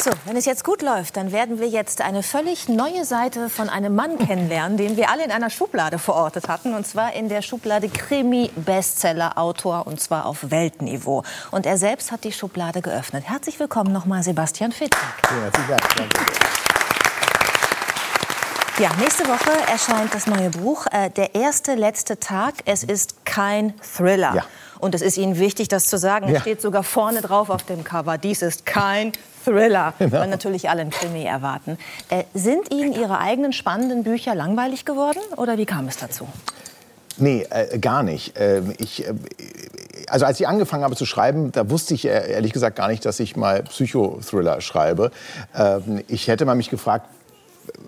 So, wenn es jetzt gut läuft, dann werden wir jetzt eine völlig neue Seite von einem Mann kennenlernen, den wir alle in einer Schublade verortet hatten. Und zwar in der Schublade Krimi-Bestseller-Autor und zwar auf Weltniveau. Und er selbst hat die Schublade geöffnet. Herzlich willkommen nochmal, Sebastian Fitzek. Ja. Ja, nächste Woche erscheint das neue Buch, äh, Der erste letzte Tag. Es ist kein Thriller. Ja. Und es ist Ihnen wichtig, das zu sagen. Es Ja. steht sogar vorne drauf auf dem Cover. Dies ist kein Thriller, Genau. weil natürlich alle einen Krimi erwarten. Äh, sind Ihnen Ihre eigenen spannenden Bücher langweilig geworden oder wie kam es dazu? Nee, äh, gar nicht. Ähm, ich, äh, also als ich angefangen habe zu schreiben, da wusste ich äh, ehrlich gesagt gar nicht, dass ich mal Psychothriller schreibe. Ähm, ich hätte mal mich gefragt,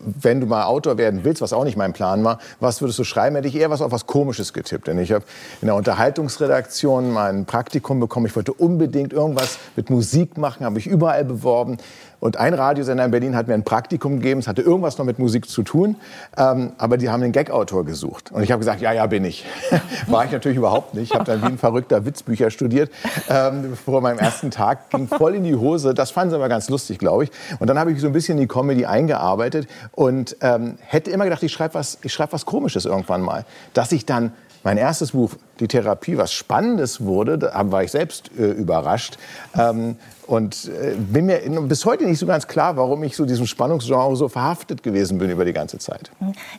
wenn du mal Autor werden willst, was auch nicht mein Plan war, was würdest du schreiben, hätte ich eher was auf was Komisches getippt. Denn ich habe in der Unterhaltungsredaktion mal ein Praktikum bekommen. Ich wollte unbedingt irgendwas mit Musik machen, habe ich überall beworben. Und ein Radiosender in Berlin hat mir ein Praktikum gegeben. Es hatte irgendwas noch mit Musik zu tun. Ähm, aber die haben einen Gag-Autor gesucht. Und ich habe gesagt, ja, ja, bin ich. War ich natürlich überhaupt nicht. Ich habe dann wie ein verrückter Witzbücher studiert. Ähm, vor meinem ersten Tag ging voll in die Hose. Das fanden sie aber ganz lustig, glaube ich. Und dann habe ich so ein bisschen in die Comedy eingearbeitet und ähm, hätte immer gedacht, ich schreibe was, schreib was Komisches irgendwann mal. Dass ich dann mein erstes Buch, die Therapie, was Spannendes wurde, da war ich selbst äh, überrascht. Ähm, und äh, bin mir bis heute nicht so ganz klar, warum ich so diesem Spannungsgenre so verhaftet gewesen bin über die ganze Zeit.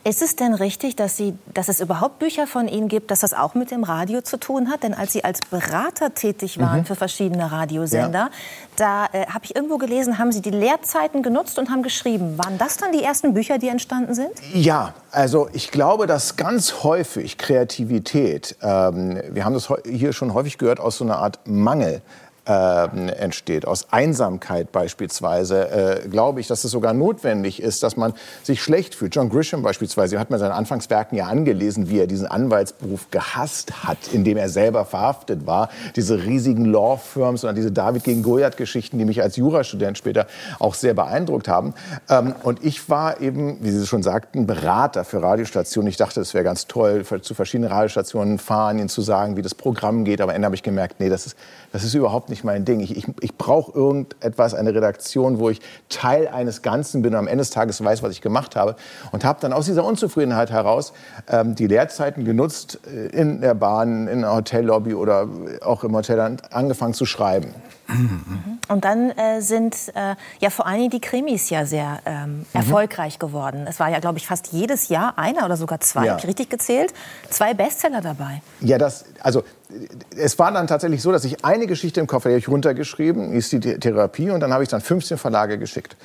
Ist es denn richtig, dass, Sie, dass es überhaupt Bücher von Ihnen gibt, dass das auch mit dem Radio zu tun hat? Denn als Sie als Berater tätig waren für verschiedene Radiosender, da äh, habe ich irgendwo gelesen, haben Sie die Lehrzeiten genutzt und haben geschrieben. Waren das dann die ersten Bücher, die entstanden sind? Ja, also ich glaube, dass ganz häufig Kreativität, ähm, wir haben das hier schon häufig gehört, aus so einer Art Mangel ähm, entsteht, aus Einsamkeit beispielsweise, äh, glaube ich, dass es sogar notwendig ist, dass man sich schlecht fühlt. John Grisham beispielsweise hat man seinen Anfangswerken ja angelesen, wie er diesen Anwaltsberuf gehasst hat, in dem er selber verhaftet war. Diese riesigen Law Firms und diese David gegen Goliath-Geschichten, die mich als Jurastudent später auch sehr beeindruckt haben. Ähm, und ich war eben, wie Sie schon sagten, Berater für Radiostationen. Ich dachte, es wäre ganz toll, zu verschiedenen Radiostationen fahren, ihnen zu sagen, wie das Programm geht. Aber am Ende habe ich gemerkt, nee, das ist, das ist überhaupt nicht mein Ding. Ich, ich, ich brauche irgendetwas, eine Redaktion, wo ich Teil eines Ganzen bin und am Ende des Tages weiß, was ich gemacht habe. Und habe dann aus dieser Unzufriedenheit heraus ähm, die Lehrzeiten genutzt, äh, in der Bahn, in der Hotellobby oder auch im Hotel an- angefangen zu schreiben. Und dann äh, sind äh, ja vor allen Dingen die Krimis ja sehr ähm, erfolgreich geworden. Es war ja, glaube ich, fast jedes Jahr einer oder sogar zwei, Ja. richtig gezählt, zwei Bestseller dabei. Ja, das, also es war dann tatsächlich so, dass ich eine Geschichte im Koffer, die habe ich runtergeschrieben, ist die The- Therapie und dann habe ich dann 15 Verlage geschickt.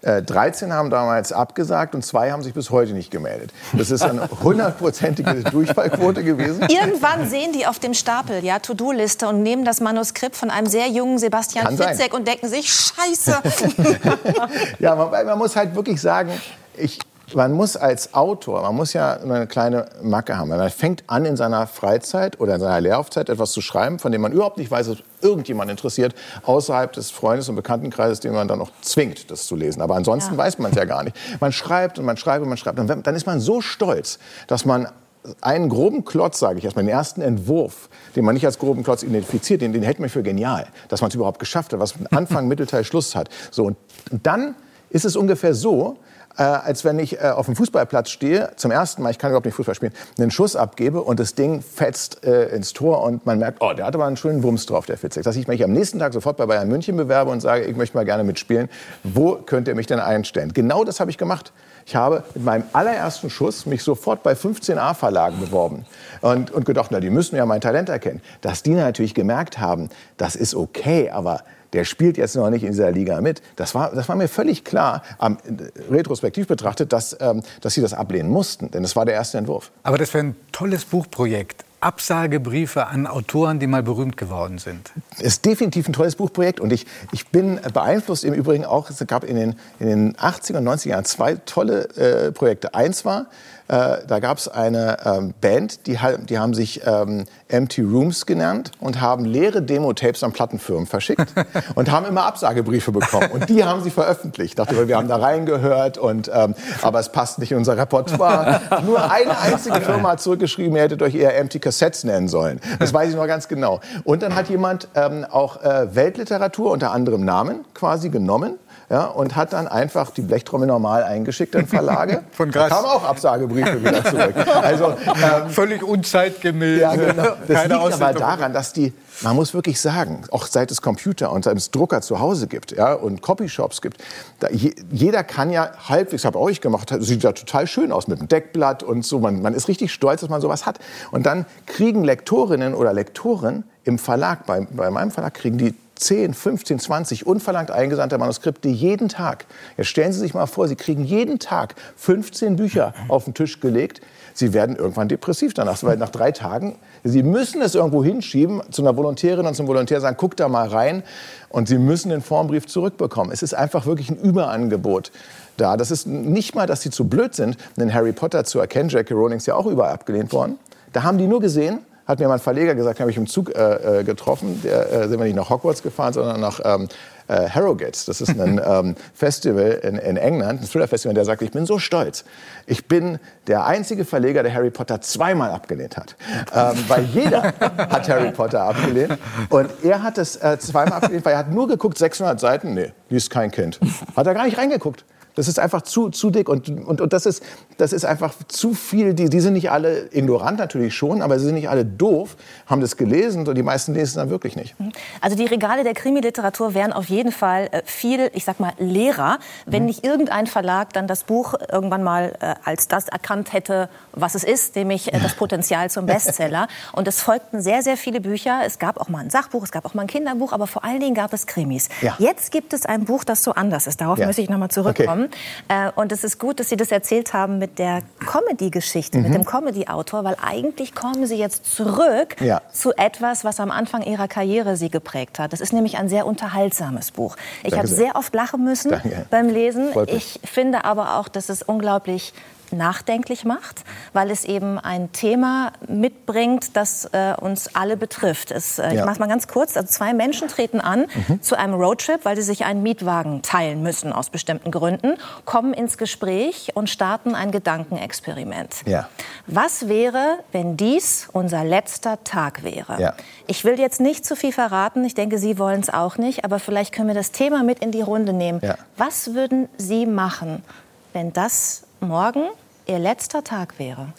Äh, 13 haben damals abgesagt und zwei haben sich bis heute nicht gemeldet. Das ist eine hundertprozentige Durchfallquote gewesen. Irgendwann sehen die auf dem Stapel, ja, To-Do-Liste und nehmen das Manuskript von einem sehr jungen Sebastian Kann sein. Fitzek und denken sich, Scheiße. Ja, man, man muss halt wirklich sagen, ich, man muss als Autor, man muss ja eine kleine Macke haben. Man fängt an, in seiner Freizeit oder in seiner Lehraufzeit etwas zu schreiben, von dem man überhaupt nicht weiß, dass irgendjemand interessiert, außerhalb des Freundes- und Bekanntenkreises, den man dann noch zwingt, das zu lesen. Aber ansonsten weiß man es ja gar nicht. Man schreibt und man schreibt und man schreibt. Und dann ist man so stolz, dass man einen groben Klotz, sage ich erstmal, den ersten Entwurf, den man nicht als groben Klotz identifiziert, den, den hält man für genial, dass man es überhaupt geschafft hat, was Anfang, Mittelteil, Schluss hat. So, und dann ist es ungefähr so, äh, als wenn ich äh, auf dem Fußballplatz stehe, zum ersten Mal, ich kann überhaupt nicht Fußball spielen, einen Schuss abgebe und das Ding fetzt äh, ins Tor und man merkt, oh, der hatte aber einen schönen Wumms drauf, der Fitzek. Dass ich mich am nächsten Tag sofort bei Bayern München bewerbe und sage, ich möchte mal gerne mitspielen, wo könnt ihr mich denn einstellen? Genau das habe ich gemacht. Ich habe mit meinem allerersten Schuss mich sofort bei 15 A-Verlagen beworben und, und gedacht, na, die müssen ja mein Talent erkennen. Dass die natürlich gemerkt haben, das ist okay, aber der spielt jetzt noch nicht in dieser Liga mit. Das war, das war mir völlig klar, ähm, retrospektiv betrachtet, dass, ähm, dass sie das ablehnen mussten. Denn es war der erste Entwurf. Aber das wäre ein tolles Buchprojekt. Absagebriefe an Autoren, die mal berühmt geworden sind. ist definitiv ein tolles Buchprojekt und ich, ich bin beeinflusst im Übrigen auch, es gab in den, in den 80er und 90er Jahren zwei tolle äh, Projekte. Eins war, äh, da gab es eine ähm, Band, die, die haben sich ähm, Empty Rooms genannt und haben leere Demo-Tapes an Plattenfirmen verschickt und haben immer Absagebriefe bekommen. Und die haben sie veröffentlicht. Dachte, wir haben da reingehört, und, ähm, aber es passt nicht in unser Repertoire. Nur eine einzige Firma hat zurückgeschrieben, ihr hättet euch eher Empty Cassettes nennen sollen. Das weiß ich noch ganz genau. Und dann hat jemand ähm, auch äh, Weltliteratur unter anderem Namen quasi genommen ja, und hat dann einfach die Blechtrommel normal eingeschickt in Verlage. Von Grass. Da kamen auch Absagebriefe wieder zurück. Also, ähm, Völlig unzeitgemäß. ja, genau. Das Keine liegt aber daran, dass die, man muss wirklich sagen, auch seit es Computer und seit es Drucker zu Hause gibt ja, und Copyshops gibt, da, je, jeder kann ja halbwegs, habe auch ich gemacht, sieht ja total schön aus mit dem Deckblatt und so. Man, man ist richtig stolz, dass man sowas hat. Und dann kriegen Lektorinnen oder Lektoren im Verlag, bei, bei meinem Verlag, kriegen die 10, 15, 20 unverlangt eingesandte Manuskripte jeden Tag. Jetzt stellen Sie sich mal vor, Sie kriegen jeden Tag 15 Bücher auf den Tisch gelegt. Sie werden irgendwann depressiv danach, weil nach drei Tagen, Sie müssen es irgendwo hinschieben zu einer Volontärin und zum Volontär sagen, guck da mal rein und Sie müssen den Formbrief zurückbekommen. Es ist einfach wirklich ein Überangebot da. Das ist nicht mal, dass Sie zu blöd sind, einen Harry Potter zu erkennen. J.K. Rowling ist ja auch überall abgelehnt worden. Da haben die nur gesehen, hat mir mein Verleger gesagt, habe ich im Zug äh, äh, getroffen. Der, äh, sind wir nicht nach Hogwarts gefahren, sondern nach ähm, äh, Harrogate. Das ist ein ähm, Festival in, in England, ein Thriller-Festival. Der sagte, ich bin so stolz. Ich bin der einzige Verleger, der Harry Potter zweimal abgelehnt hat. Ähm, weil jeder hat Harry Potter abgelehnt. Und er hat es äh, zweimal abgelehnt, weil er hat nur geguckt, 600 Seiten, nee, liest kein Kind. Hat er gar nicht reingeguckt. Das ist einfach zu, zu dick und, und, und das, ist, das ist einfach zu viel. Die, die sind nicht alle ignorant natürlich schon, aber sie sind nicht alle doof, haben das gelesen und die meisten lesen es dann wirklich nicht. Also die Regale der Krimiliteratur wären auf jeden Fall äh, viel, ich sag mal, leerer, wenn nicht irgendein Verlag dann das Buch irgendwann mal äh, als das erkannt hätte, was es ist, nämlich äh, das Potenzial zum Bestseller. Und es folgten sehr, sehr viele Bücher. Es gab auch mal ein Sachbuch, es gab auch mal ein Kinderbuch, aber vor allen Dingen gab es Krimis. Ja. Jetzt gibt es ein Buch, das so anders ist. Darauf Ja. möchte ich noch mal zurückkommen. Äh, und es ist gut, dass Sie das erzählt haben mit der Comedy-Geschichte, Mhm. mit dem Comedy-Autor, weil eigentlich kommen Sie jetzt zurück Ja. zu etwas, was am Anfang ihrer Karriere sie geprägt hat. Das ist nämlich ein sehr unterhaltsames Buch. Ich habe sehr. oft lachen müssen Danke. beim Lesen. Ich finde aber auch, dass es unglaublich nachdenklich macht, weil es eben ein Thema mitbringt, das äh, uns alle betrifft. Es, äh, Ich Ja. mache es mal ganz kurz. Also zwei Menschen treten an zu einem Roadtrip, weil sie sich einen Mietwagen teilen müssen aus bestimmten Gründen, kommen ins Gespräch und starten ein Gedankenexperiment. Ja. Was wäre, wenn dies unser letzter Tag wäre? Ja. Ich will jetzt nicht zu viel verraten. Ich denke, Sie wollen es auch nicht. Aber vielleicht können wir das Thema mit in die Runde nehmen. Was würden Sie machen, wenn das morgen Ihr letzter Tag wäre?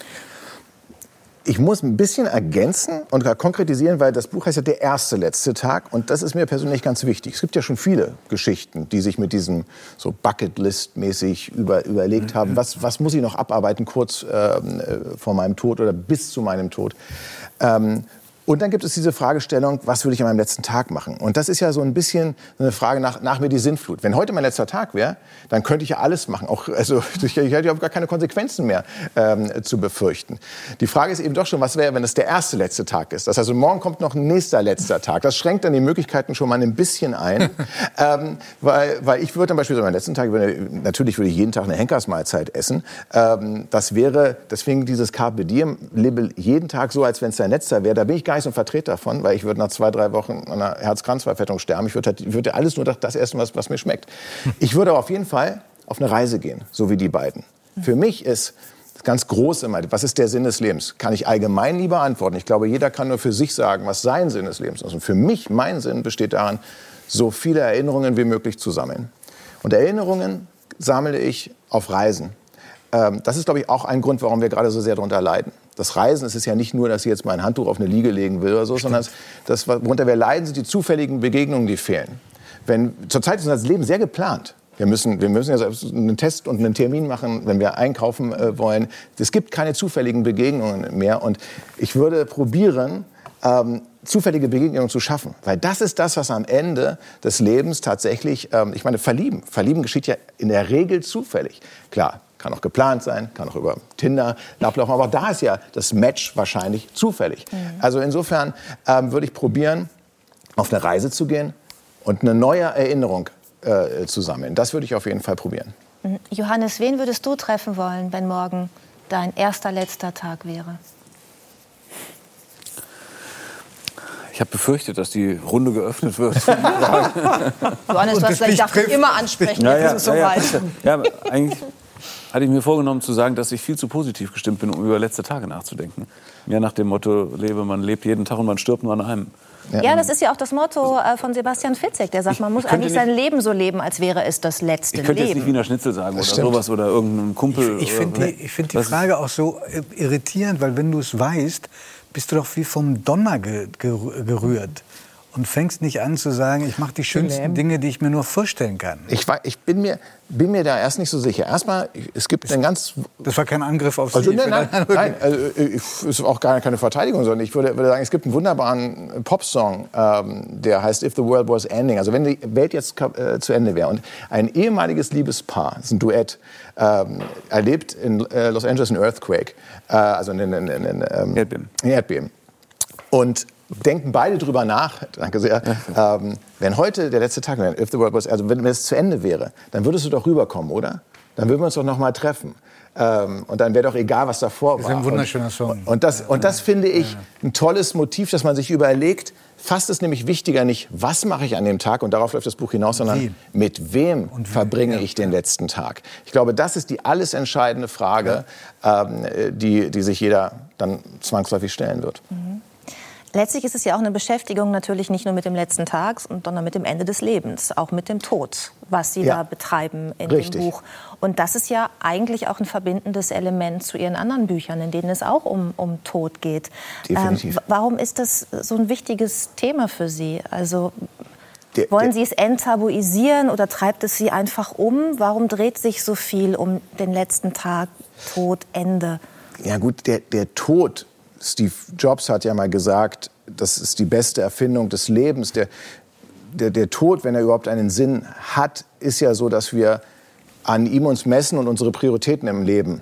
Ich muss ein bisschen ergänzen und konkretisieren, weil das Buch heißt ja der erste letzte Tag und das ist mir persönlich ganz wichtig. Es gibt ja schon viele Geschichten, die sich mit diesem so Bucketlist-mäßig über, überlegt haben, was, was muss ich noch abarbeiten kurz ähm, äh, vor meinem Tod oder bis zu meinem Tod. Ähm, und dann gibt es diese Fragestellung, was würde ich an meinem letzten Tag machen? Und das ist ja so ein bisschen eine Frage nach, nach mir die Sinnflut. Wenn heute mein letzter Tag wäre, dann könnte ich ja alles machen. Auch, also, ich hätte ja gar keine Konsequenzen mehr ähm, zu befürchten. Die Frage ist eben doch schon, was wäre, wenn es der erste letzte Tag ist? Das heißt, also morgen kommt noch ein nächster letzter Tag. Das schränkt dann die Möglichkeiten schon mal ein bisschen ein. ähm, weil, weil ich würde dann beispielsweise am letzten Tag, würde, natürlich würde ich jeden Tag eine Henkersmahlzeit essen. Ähm, das wäre, deswegen dieses Carpe Diem, lebe jeden Tag so, als wenn es dein letzter wäre. Da bin ich gar nicht so ein Vertreter davon, weil ich würde nach zwei, drei Wochen an einer Herz-Kranz-Verfettung sterben. Ich würde, halt, ich würde alles nur das- essen, was, was mir schmeckt. Ich würde aber auf jeden Fall auf eine Reise gehen, so wie die beiden. Für mich ist das ganz groß immer, was ist der Sinn des Lebens? Kann ich allgemein lieber antworten. Ich glaube, jeder kann nur für sich sagen, was sein Sinn des Lebens ist. Und für mich, mein Sinn besteht darin, so viele Erinnerungen wie möglich zu sammeln. Und Erinnerungen sammle ich auf Reisen. Ähm, das ist, glaube ich, auch ein Grund, warum wir gerade so sehr darunter leiden. Das Reisen es ist ja nicht nur, dass ich jetzt mal ein Handtuch auf eine Liege legen will oder so, sondern das, worunter wir leiden, sind die zufälligen Begegnungen, die fehlen. Wenn, zurzeit ist unser Leben sehr geplant. Wir müssen, wir müssen ja selbst einen Test und einen Termin machen, wenn wir einkaufen äh, wollen. Es gibt keine zufälligen Begegnungen mehr. Und ich würde probieren, ähm, zufällige Begegnungen zu schaffen. Weil das ist das, was am Ende des Lebens tatsächlich, ähm, ich meine, verlieben. Verlieben geschieht ja in der Regel zufällig. Klar, kann auch geplant sein, kann auch über Tinder ablaufen, aber da ist ja das Match wahrscheinlich zufällig. Also insofern ähm, würde ich probieren, auf eine Reise zu gehen und eine neue Erinnerung äh, zu sammeln. Das würde ich auf jeden Fall probieren. Johannes, wen würdest du treffen wollen, wenn morgen dein erster letzter Tag wäre? Ich habe befürchtet, dass die Runde geöffnet wird. Johannes, du hast gesagt, ich mich darf dich trifft. immer ansprechen, ja, ja, ja, ja. eigentlich hatte ich mir vorgenommen zu sagen, dass ich viel zu positiv gestimmt bin, um über letzte Tage nachzudenken. Mehr nach dem Motto, lebe, man lebt jeden Tag und man stirbt nur an einem. Ja, das ist ja auch das Motto äh, von Sebastian Fitzek. Der sagt, man muss eigentlich nicht, sein Leben so leben, als wäre es das letzte Ich könnte Leben. jetzt nicht Wiener Schnitzel sagen Das oder stimmt. sowas oder irgendein Kumpel. Ich finde oder- die, ich find die Frage auch so irritierend, weil wenn du es weißt, bist du doch wie vom Donner ge gerü- gerührt und fängst nicht an zu sagen, ich mache die schönsten Dinge, die ich mir nur vorstellen kann. Ich, war, ich bin, mir, bin mir da erst nicht so sicher. Erstmal, es gibt ein ganz Das war kein Angriff auf Also, Sie. nein, nein, Okay. nein also, äh, ist auch gar keine Verteidigung, sondern ich würde, würde sagen, es gibt einen wunderbaren Popsong, ähm, der heißt If the World Was Ending. Also wenn die Welt jetzt äh, zu Ende wäre. Und ein ehemaliges Liebespaar, das ist ein Duett, ähm, erlebt in äh, Los Angeles einen Earthquake, äh, also einen, einen, einen, ähm, Erdbeben. Erdbeben. Und denken beide drüber nach, danke sehr, ähm, wenn heute der letzte Tag wäre, if the world was, also wenn, es zu Ende wäre, dann würdest du doch rüberkommen, oder? Dann würden wir uns doch noch mal treffen. Ähm, und dann wäre doch egal, was davor Das war. ist ein wunderschöner und, Song. Und das, und das finde ich ein tolles Motiv, dass man sich überlegt, fast ist nämlich wichtiger nicht, was mache ich an dem Tag, und darauf läuft das Buch hinaus, sondern Wie. mit wem Und verbringe ja. ich den letzten Tag. Ich glaube, das ist die alles entscheidende Frage, ähm, die, die sich jeder dann zwangsläufig stellen wird. Letztlich ist es ja auch eine Beschäftigung natürlich nicht nur mit dem letzten Tag, sondern mit dem Ende des Lebens, auch mit dem Tod, was Sie Ja. da betreiben in Richtig. dem Buch. Und das ist ja eigentlich auch ein verbindendes Element zu Ihren anderen Büchern, in denen es auch um, um Tod geht. Definitiv. w- warum ist das so ein wichtiges Thema für Sie? Also Der- wollen der- Sie es enttabuisieren oder treibt es Sie einfach um? Warum dreht sich so viel um den letzten Tag, Tod, Ende? Ja gut, der, der Tod, Steve Jobs hat ja mal gesagt, das ist die beste Erfindung des Lebens. Der, der, der Tod, wenn er überhaupt einen Sinn hat, ist ja so, dass wir an ihm uns messen und unsere Prioritäten im Leben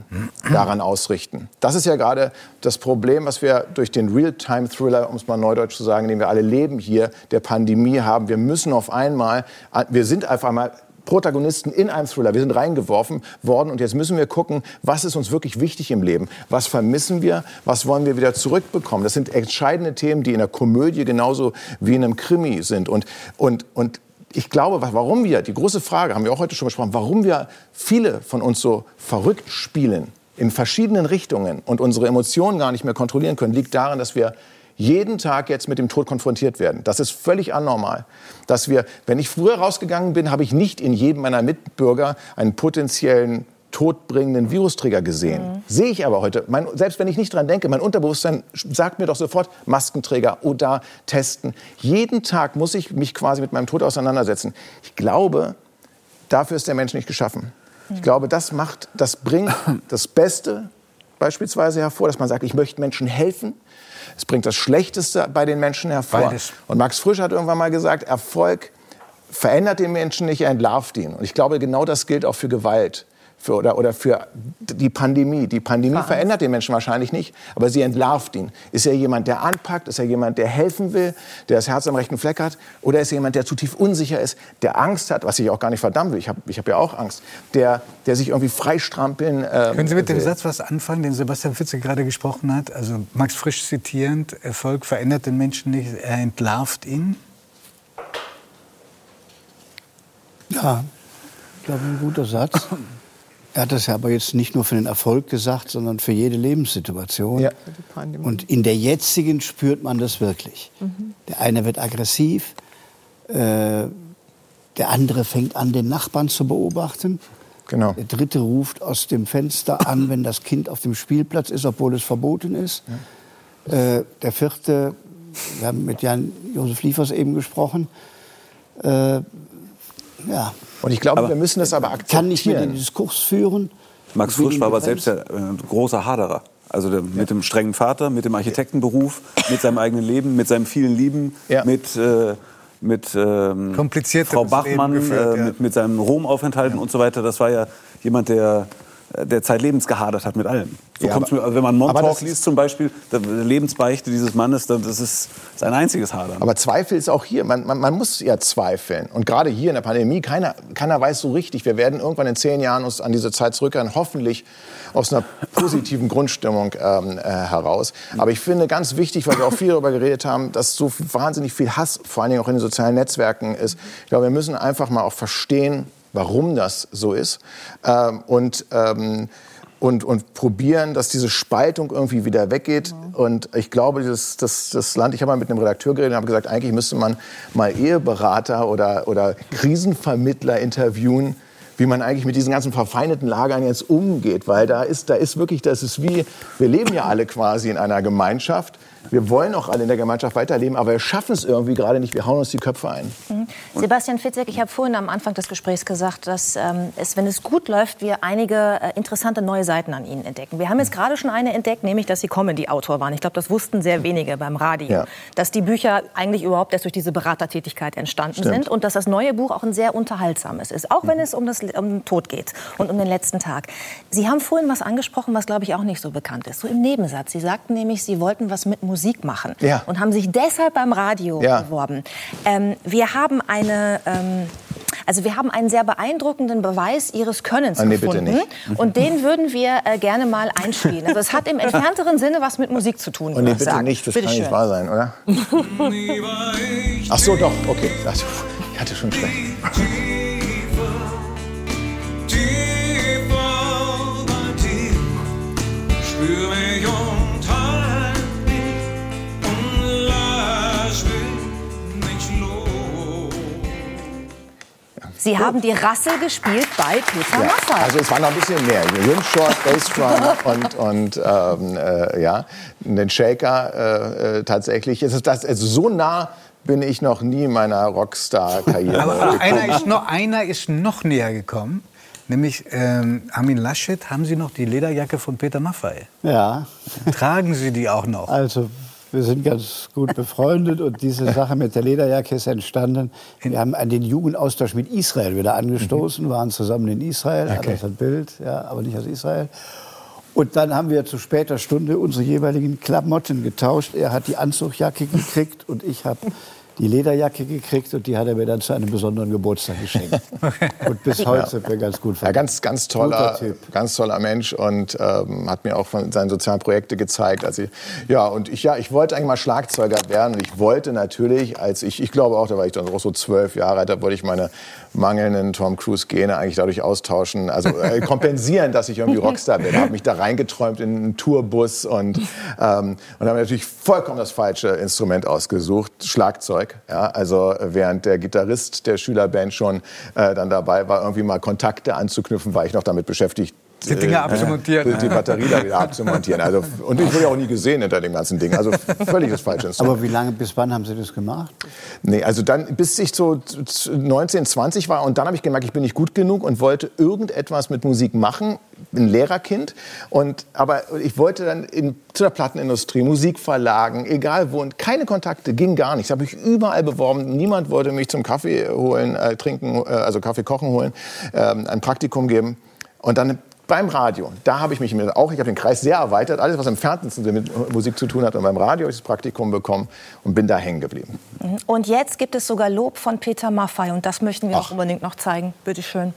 daran ausrichten. Das ist ja gerade das Problem, was wir durch den Real-Time-Thriller, um es mal neudeutsch zu sagen, den wir alle leben hier, der Pandemie haben. Wir müssen auf einmal, wir sind auf einmal Protagonisten in einem Thriller. Wir sind reingeworfen worden und jetzt müssen wir gucken, was ist uns wirklich wichtig im Leben? Was vermissen wir? Was wollen wir wieder zurückbekommen? Das sind entscheidende Themen, die in der Komödie genauso wie in einem Krimi sind. Und, und, und ich glaube, wa- warum wir, die große Frage, haben wir auch heute schon besprochen, warum wir viele von uns so verrückt spielen in verschiedenen Richtungen und unsere Emotionen gar nicht mehr kontrollieren können, liegt daran, dass wir jeden Tag jetzt mit dem Tod konfrontiert werden. Das ist völlig anormal. Dass wir, wenn ich früher rausgegangen bin, habe ich nicht in jedem meiner Mitbürger einen potenziellen todbringenden Virusträger gesehen. Sehe ich aber heute, mein, selbst wenn ich nicht dran denke, mein Unterbewusstsein sagt mir doch sofort, Maskenträger oder testen. Jeden Tag muss ich mich quasi mit meinem Tod auseinandersetzen. Ich glaube, dafür ist der Mensch nicht geschaffen. Ich glaube, das macht, das bringt das Beste beispielsweise hervor, dass man sagt, ich möchte Menschen helfen. Es bringt das Schlechteste bei den Menschen hervor. Beides. Und Max Frisch hat irgendwann mal gesagt, Erfolg verändert den Menschen nicht, er entlarvt ihn. Und ich glaube, genau das gilt auch für Gewalt. Für, oder, oder für die Pandemie. Die Pandemie verändert den Menschen wahrscheinlich nicht, aber sie entlarvt ihn. Ist er jemand, der anpackt? Ist er jemand, der helfen will, der das Herz am rechten Fleck hat? Oder ist er jemand, der zu tief unsicher ist, der Angst hat, was ich auch gar nicht verdammt will, ich habe ich hab ja auch Angst, der, der sich irgendwie freistrampeln ähm, Können Sie mit dem will. Satz was anfangen, den Sebastian Fitze gerade gesprochen hat? Also Max Frisch zitierend, Erfolg verändert den Menschen nicht, er entlarvt ihn. Ja, ich glaube, ein guter Satz. Er hat das ja aber jetzt nicht nur für den Erfolg gesagt, sondern für jede Lebenssituation. Ja. Und in der jetzigen spürt man das wirklich. Der eine wird aggressiv, äh, der andere fängt an, den Nachbarn zu beobachten. Genau. Der dritte ruft aus dem Fenster an, wenn das Kind auf dem Spielplatz ist, obwohl es verboten ist. Äh, der vierte, wir haben mit Jan-Josef Liefers eben gesprochen, äh, ja, Und ich glaube, wir müssen das aber kann nicht mehr den akzeptieren. Diskurs führen. Max Frisch war aber selbst ja ein großer Haderer. Also der, mit dem strengen Vater, mit dem Architektenberuf, mit seinem eigenen Leben, mit seinem vielen Lieben, Ja. mit, äh, mit ähm, Frau Bachmann, Leben geführt, äh, ja. mit, mit seinem Romaufenthalten und so weiter. Das war ja jemand, der äh, der zeitlebens gehadert hat mit allem. So Ja, kommt's mir, also wenn man Montauk liest zum Beispiel, die Lebensbeichte dieses Mannes, das ist sein einziges Hadern. Aber Zweifel ist auch hier. Man, man, man muss ja zweifeln. Und gerade hier in der Pandemie, keiner, keiner weiß so richtig. Wir werden irgendwann in zehn Jahren uns an diese Zeit zurückkehren, hoffentlich aus einer positiven Grundstimmung ähm, äh, heraus. Aber ich finde ganz wichtig, weil wir auch viel darüber geredet haben, dass so wahnsinnig viel Hass, vor allen Dingen auch in den sozialen Netzwerken ist. Ich glaube, wir müssen einfach mal auch verstehen, warum das so ist. Ähm, und ähm, und, und probieren, dass diese Spaltung irgendwie wieder weggeht. Mhm. Und ich glaube, das, das, das Land, ich habe mal mit einem Redakteur geredet und habe gesagt, eigentlich müsste man mal Eheberater oder, oder Krisenvermittler interviewen, wie man eigentlich mit diesen ganzen verfeindeten Lagern jetzt umgeht. Weil da ist, da ist wirklich, das ist wie, wir leben ja alle quasi in einer Gemeinschaft wir wollen auch alle in der Gemeinschaft weiterleben, aber wir schaffen es irgendwie gerade nicht. Wir hauen uns die Köpfe ein. Mhm. Sebastian Fitzek, ich habe vorhin am Anfang des Gesprächs gesagt, dass ähm, es, wenn es gut läuft, wir einige äh, interessante neue Seiten an Ihnen entdecken. Wir haben jetzt gerade schon eine entdeckt, nämlich, dass Sie Comedy-Autor waren. Ich glaube, das wussten sehr wenige beim Radio. Ja. Dass die Bücher eigentlich überhaupt erst durch diese Beratertätigkeit entstanden Stimmt. sind und dass das neue Buch auch ein sehr unterhaltsames ist, auch wenn mhm. es um, das, um den Tod geht und um den letzten Tag. Sie haben vorhin was angesprochen, was, glaube ich, auch nicht so bekannt ist. So im Nebensatz. Sie sagten nämlich, Sie wollten was mit Musik machen ja. und haben sich deshalb beim Radio ja. beworben. Ähm, wir haben eine ähm, also wir haben einen sehr beeindruckenden Beweis Ihres Könnens ah, nee, gefunden. Und den würden wir äh, gerne mal einspielen. Also es hat im entfernteren Sinne was mit Musik zu tun. Oh, nee, bitte sagen. nicht, das bitte kann schön. nicht wahr sein, oder? Ach so, doch, okay. Ich hatte schon schlecht. Sie haben die Rasse gespielt bei Peter ja, Maffay. Also es war noch ein bisschen mehr. Rimshot, Bassdrum und, und ähm, äh, ja, den Shaker äh, äh, tatsächlich. Es ist das, also so nah bin ich noch nie in meiner Rockstar-Karriere. Aber einer ist, noch, einer ist noch näher gekommen. Nämlich ähm, Armin Laschet, haben Sie noch die Lederjacke von Peter Maffay? Ja. Tragen Sie die auch noch? Also wir sind ganz gut befreundet und diese Sache mit der Lederjacke ist entstanden. Wir haben an den Jugendaustausch mit Israel wieder angestoßen, waren zusammen in Israel, okay. das ein Bild, ja, aber nicht aus Israel. Und dann haben wir zu später Stunde unsere jeweiligen Klamotten getauscht. Er hat die Anzugjacke gekriegt und ich habe die Lederjacke gekriegt und die hat er mir dann zu einem besonderen Geburtstag geschenkt. Und bis heute ja. sind wir ganz gut verbunden. Ja, ganz, ganz toller, ganz toller Mensch und ähm, hat mir auch von seinen sozialen Projekten gezeigt. Also, ja, und ich, ja, ich wollte eigentlich mal Schlagzeuger werden und ich wollte natürlich, als ich, ich glaube auch, da war ich dann auch so zwölf Jahre alt, da wollte ich meine mangelnden Tom Cruise-Gene eigentlich dadurch austauschen, also äh, kompensieren, dass ich irgendwie Rockstar bin. Habe mich da reingeträumt in einen Tourbus und, ähm, und habe natürlich vollkommen das falsche Instrument ausgesucht, Schlagzeug. Ja, also während der Gitarrist der Schülerband schon äh, dann dabei war, irgendwie mal Kontakte anzuknüpfen, war ich noch damit beschäftigt, die Dinge äh, abzumontieren. Die Batterie da wieder abzumontieren. Also, und ich wurde ja auch nie gesehen hinter dem ganzen Ding. Also völlig das falsche Instrument. Aber wie lange, bis wann haben Sie das gemacht? Nee, also dann, bis ich so 19, 20 war. Und dann habe ich gemerkt, ich bin nicht gut genug und wollte irgendetwas mit Musik machen. Ein Lehrerkind. Und, aber ich wollte dann in, zu der Plattenindustrie, Musikverlagen, egal wo. Und keine Kontakte, ging gar nichts. Habe ich überall beworben. Niemand wollte mich zum Kaffee holen, äh, trinken, äh, also Kaffee kochen holen, äh, ein Praktikum geben. Und dann beim Radio, da habe ich mich auch, ich habe den Kreis sehr erweitert, alles was im Fernsehen mit Musik zu tun hat und beim Radio habe ich das Praktikum bekommen und bin da hängen geblieben. Mhm. Und jetzt gibt es sogar Lob von Peter Maffay und das möchten wir Ach. auch unbedingt noch zeigen. Bitte schön.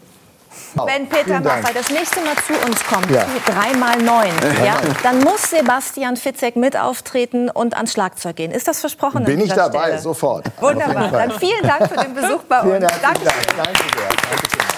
Oh, Wenn Peter Maffay das nächste Mal zu uns kommt, ja. dreimal neun, ja, dann muss Sebastian Fitzek mit auftreten und ans Schlagzeug gehen. Ist das versprochen? Bin ich dabei, Stelle? sofort. Wunderbar. Dann vielen Dank für den Besuch bei uns. Danke. Dank. Danke sehr. Danke sehr.